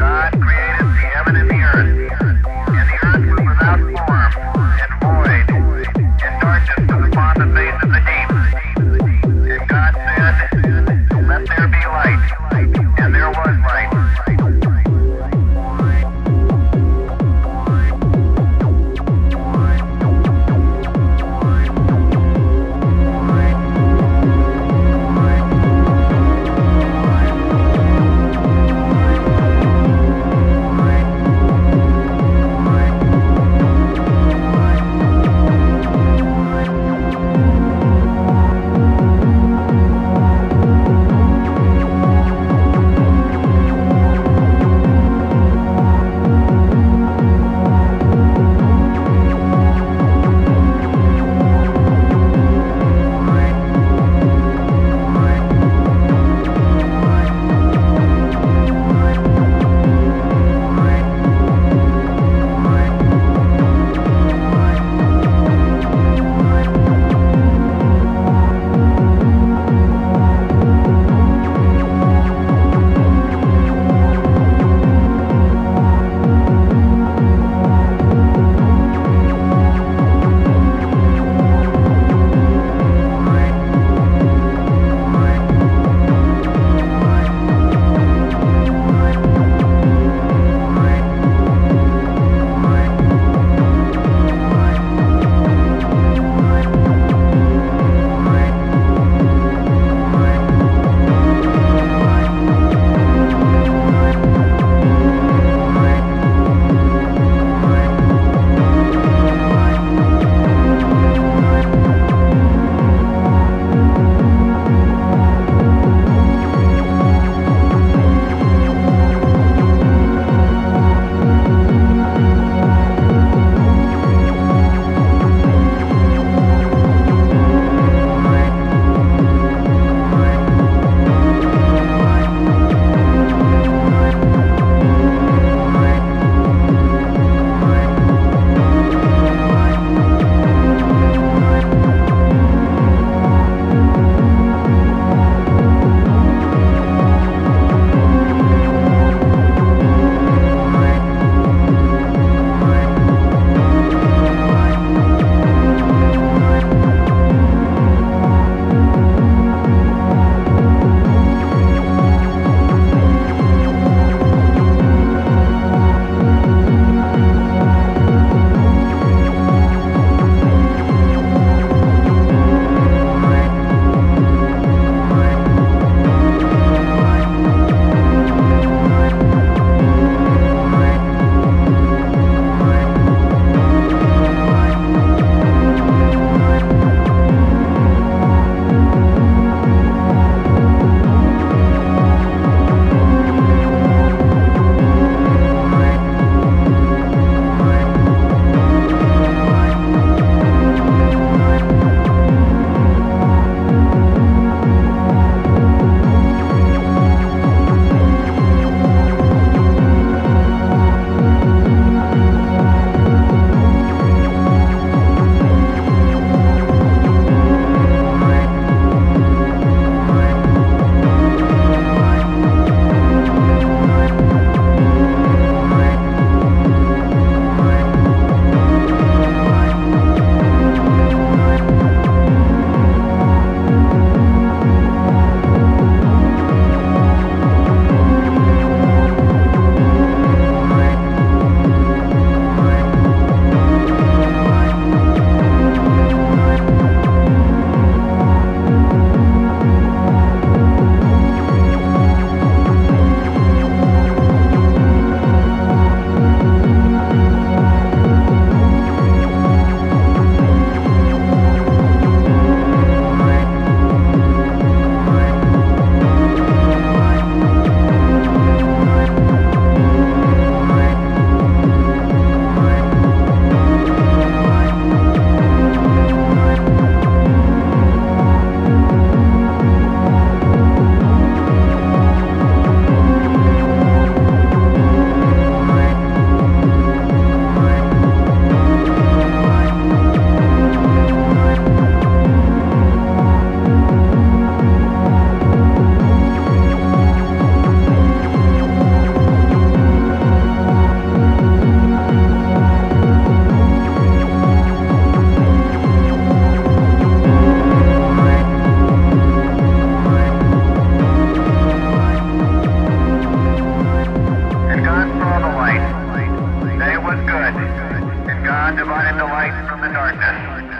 God God divided the light from the darkness.